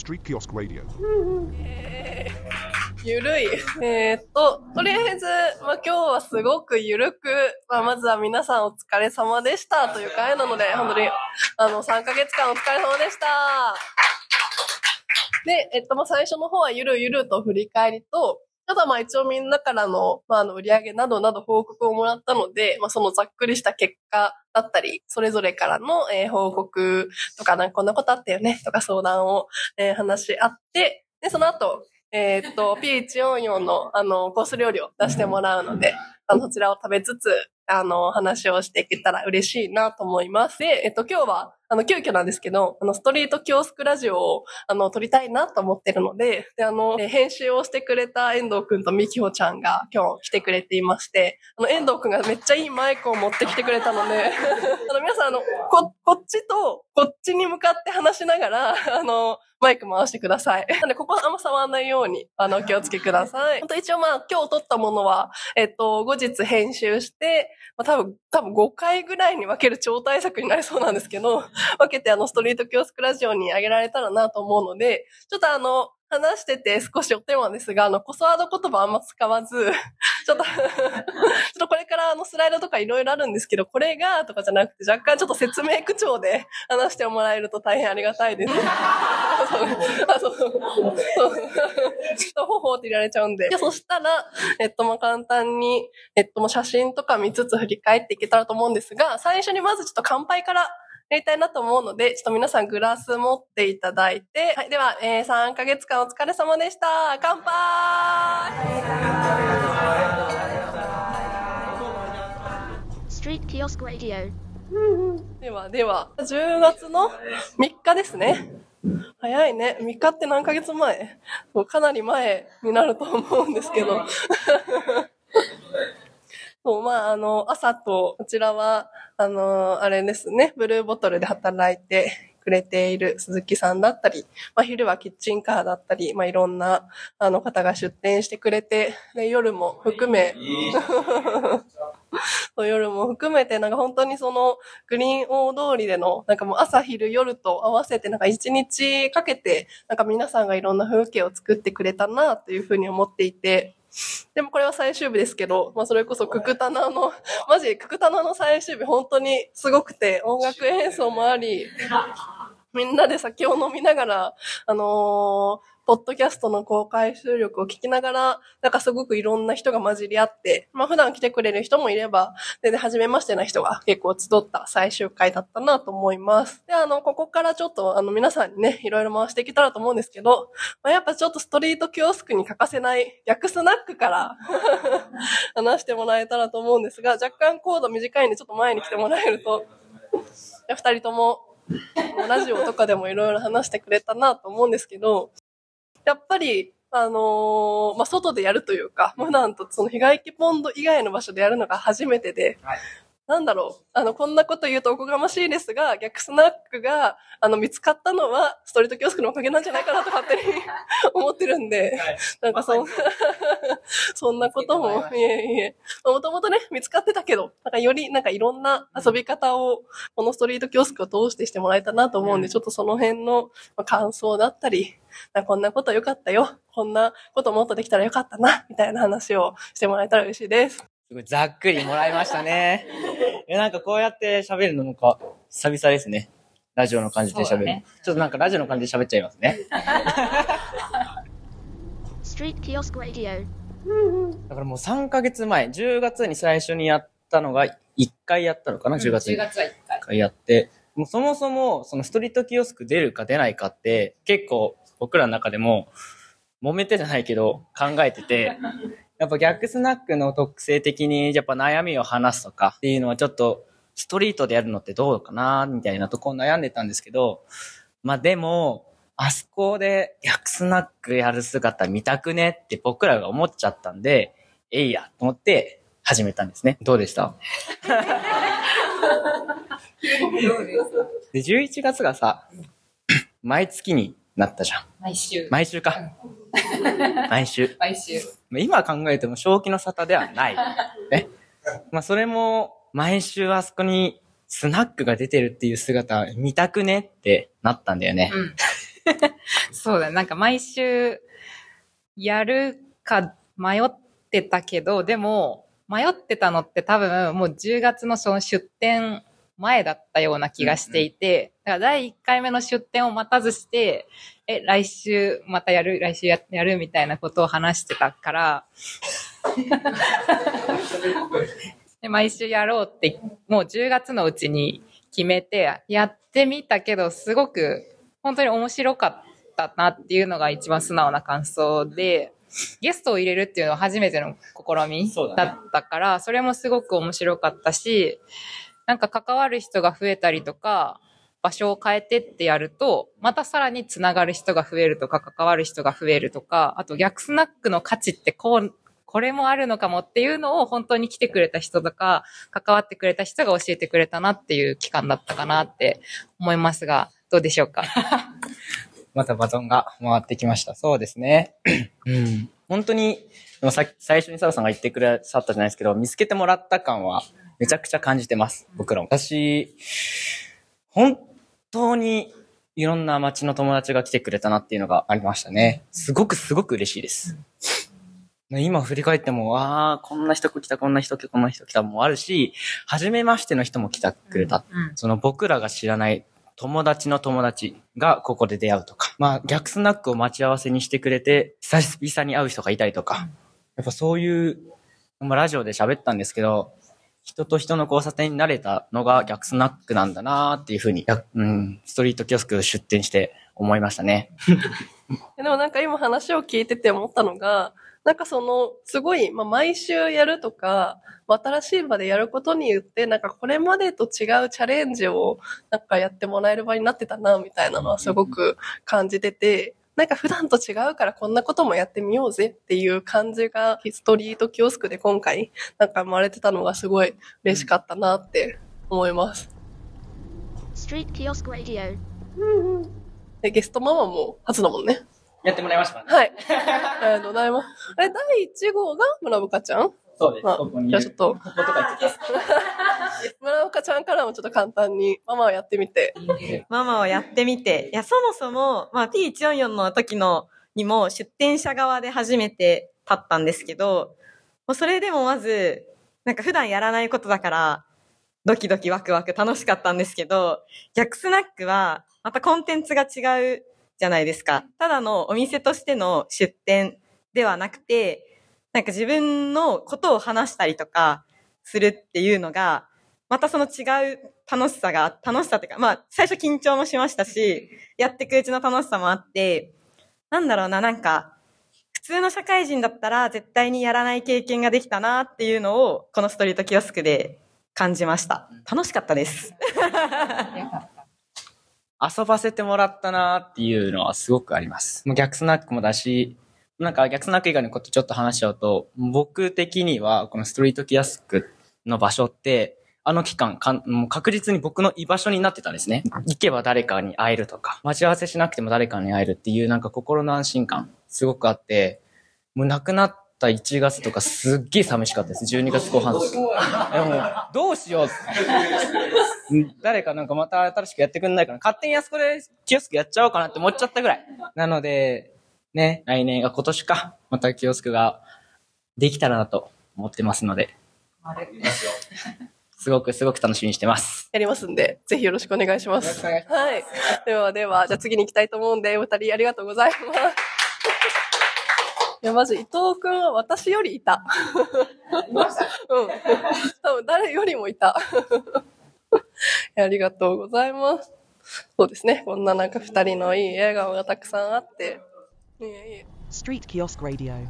Street Kiosk Radio. ゆるい。えーっと、とりあえず、まあ、今日はすごくゆるく、まあ、まずは皆さんお疲れ様でしたという回なので、本当に、あの、3ヶ月間お疲れ様でした。で、えっと、まあ、最初の方はゆるゆると振り返りと、あとはまあ一応みんなからの、まあ、あの売り上げなどなど報告をもらったので、まあ、そのざっくりした結果だったり、それぞれからの、えー報告とか、なんかこんなことあったよねとか相談を、えー話し合って、で、その後、えーっと、P144 の、あの、コース料理を出してもらうので、あの、そちらを食べつつ、あの、話をしていけたら嬉しいなと思います。で、えっと、今日は、あの、急遽なんですけど、あの、ストリートキオスクラジオを、あの、撮りたいなと思ってるので、で、あの、え編集をしてくれた遠藤くんとみきほちゃんが今日来てくれていまして、あの、遠藤くんがめっちゃいいマイクを持ってきてくれたので、あの、皆さん、あの、こ、こっちと、こっちに向かって話しながら、あの、マイク回してください。なんで、ここはあんま触らないように、あの、お気をつけください。本当一応まあ、今日撮ったものは、えっと、後日編集して、まあ、多分、多分5回ぐらいに分ける超大作になりそうなんですけど、分けてあの、ストリートキオスクラジオに上げられたらなと思うので、ちょっとあの、話してて少しお手間ですが、あの、コスワード言葉あんま使わず、ちょっと、ちょっとこれからあの、スライドとかいろいろあるんですけど、これが、とかじゃなくて、若干ちょっと説明口調で話してもらえると大変ありがたいです。そうあそうそうそうほほって入れられちゃうんで。でそしたら、えっと、まあ、簡単に、えっと、もう写真とか見つつ振り返っていけたらと思うんですが、最初にまずちょっと乾杯からやりたいなと思うので、ちょっと皆さんグラス持っていただいて、はい、では、えー、3ヶ月間お疲れ様でした。乾杯.では、では、10月の3日ですね。早いね。3日って何ヶ月前？かなり前になると思うんですけど。そう、まあ、あの、朝と、こちらは、あの、あれですね、ブルーボトルで働いてくれている鈴木さんだったり、まあ、昼はキッチンカーだったり、まあ、いろんな、あの、方が出店してくれて、で、夜も含め、そう 夜も含めて、なんか本当にその、グリーン大通りでの、なんかもう朝昼夜と合わせて、なんか一日かけて、なんか皆さんがいろんな風景を作ってくれたな、というふうに思っていて、でもこれは最終日ですけど、まあそれこそククタナの、マジククタナの最終日本当にすごくて、音楽演奏もあり、みんなで酒を飲みながら、あのーポッドキャストの公開収録を聞きながら、なんかすごくいろんな人が混じり合って、まあ普段来てくれる人もいれば、全然初めましてな人が結構集った最終回だったなと思います。で、あの、ここからちょっとあの皆さんにね、いろいろ回していけたらと思うんですけど、まあ、やっぱちょっとストリートキオスクに欠かせない逆スナックから 話してもらえたらと思うんですが、若干コード短いんでちょっと前に来てもらえると、二人ともラジオとかでもいろいろ話してくれたなと思うんですけど、やっぱり、あのーまあ、外でやるというか、普段とその日帰りポンド以外の場所でやるのが初めてで、なんだろう。あの、こんなこと言うとおこがましいですが、逆スナックが、あの、見つかったのは、ストリートキオスクのおかげなんじゃないかなと勝手に 思ってるんで、なんかそんな、そんなことも、いえいえ。もともとね、見つかってたけど、なんかより、なんかいろんな遊び方を、このストリートキオスクを通してしてもらえたなと思うんで、ちょっとその辺のまあ感想だったり、なこんなこと良かったよ。こんなこともっとできたらよかったな、みたいな話をしてもらえたら嬉しいです。すごいざっくりもらいましたね。え、なんかこうやって喋るのもか、久々ですね。ラジオの感じで喋る。ねちょっとなんかラジオの感じで喋っちゃいますね。Street Kiosk Radio. だからもう3ヶ月前、10月に最初にやったのが1回やったのかな、10月に。10月は1回1。回やって、もうそもそもそのストリートキオスク出るか出ないかって結構僕らの中でも揉めてじゃないけど考えてて、やっぱ逆スナックの特性的にやっぱ悩みを話すとかっていうのはちょっとストリートでやるのってどうかなみたいなとこ悩んでたんですけど、まあでも、あそこで逆スナックやる姿見たくねって僕らが思っちゃったんで、えいやと思って始めたんですね。どうでした？で、11月がさ、毎月になったじゃん。毎週。毎週か。毎週。毎週。まあ今考えても正気の沙汰ではない。ね。まあそれも、毎週あそこにスナックが出てるっていう姿見たくねってなったんだよね。うん。そうだね。なんか毎週やるか迷ってたけど、でも迷ってたのって多分もう10月のその出店前だったような気がしていて、だから第1回目の出店を待たずして、え、来週またやる、来週ややるみたいなことを話してたから、で毎週やろうって、もう10月のうちに決めて、やってみたけど、すごく本当に面白かったなっていうのが一番素直な感想で、ゲストを入れるっていうのは初めての試みだったから、それもすごく面白かったし、なんか関わる人が増えたりとか、場所を変えてってやると、またさらにつながる人が増えるとか、関わる人が増えるとか、あと逆スナックの価値ってこう、これもあるのかもっていうのを本当に来てくれた人とか、関わってくれた人が教えてくれたなっていう期間だったかなって思いますが、どうでしょうか？またバトンが回ってきました。そうですね。うん。本当に、さ最初にサラさんが言ってくださったじゃないですけど、見つけてもらった感はめちゃくちゃ感じてます。僕らも。私、本当にいろんな街の友達が来てくれたなっていうのがありましたね。すごくすごく嬉しいです。今振り返っても、ああ、こんな人来た、こんな人来た、こんな人来たもあるし、初めましての人も来たくれた。うんその僕らが知らない友達の友達がここで出会うとか、まあ逆スナックを待ち合わせにしてくれて、久々に会う人がいたりとか、やっぱそういう、まあラジオで喋ったんですけど、人と人の交差点になれたのが逆スナックなんだなっていうふうに、やうん、ストリートキオスク出店して思いましたね。でもなんか今話を聞いてて思ったのが、なんかその、すごい、まあ、毎週やるとか、まあ新しい場でやることによって、なんかこれまでと違うチャレンジを、なんかやってもらえる場になってたな、みたいなのはすごく感じてて、なんか普段と違うからこんなこともやってみようぜっていう感じが、ストリートキオスクで今回、なんか生まれてたのがすごい嬉しかったなって思います。Street Kiosk Radio. で、ゲストママも初だもんね。やってもらいましたかはい。ありがとうございます。あれ、第1号が村深ちゃん？そうです。まあここにいる。じゃあちょっとこことか言って村岡ちゃんからもちょっと簡単にママをやってみて。ママをやってみて、いや、そもそも、まあ、T144 の時の、にも出店者側で初めて立ったんですけど、もうそれでもまず、なんか普段やらないことだから、ドキドキワクワク楽しかったんですけど、逆スナックは、またコンテンツが違うじゃないですか。ただのお店としての出店ではなくて、なんか自分のことを話したりとかするっていうのが、またその違う楽しさが、楽しさっていうか、まあ、最初緊張もしましたし、やってくうちの楽しさもあって、なんだろうな、なんか、普通の社会人だったら絶対にやらない経験ができたなっていうのを、このストリートキオスクで感じました。楽しかったです。遊ばせてもらったなっていうのはすごくあります。もう逆スナックもだし、なんか逆スナック以外のことちょっと話しちゃうと、僕的にはこのストリートキアスクの場所って、あの期間か、もう確実に僕の居場所になってたんですね。行けば誰かに会えるとか、待ち合わせしなくても誰かに会えるっていうなんか心の安心感、すごくあって、もう亡くなった1月とかすっげえ寂しかったです。12月後半。でも、どうしよううん 誰かなんかまた新しくやってくんないかな。勝手にあそこでキオスクやっちゃおうかなって思っちゃったぐらい。なので、ね、来年、あ、今年か、またキオスクができたらなと思ってますので、すごくすごく楽しみにしてます。やりますんで、ぜひよろしくお願いします。いしはい。ではでは、じゃあ次に行きたいと思うんで、お二人ありがとうございます。いや、まず伊藤くんは私よりいた。うん。多分誰よりもいた。ありがとうございます。そうですね。こんななんか二人のいい笑顔がたくさんあって。いえいえ。Street Kiosk Radio.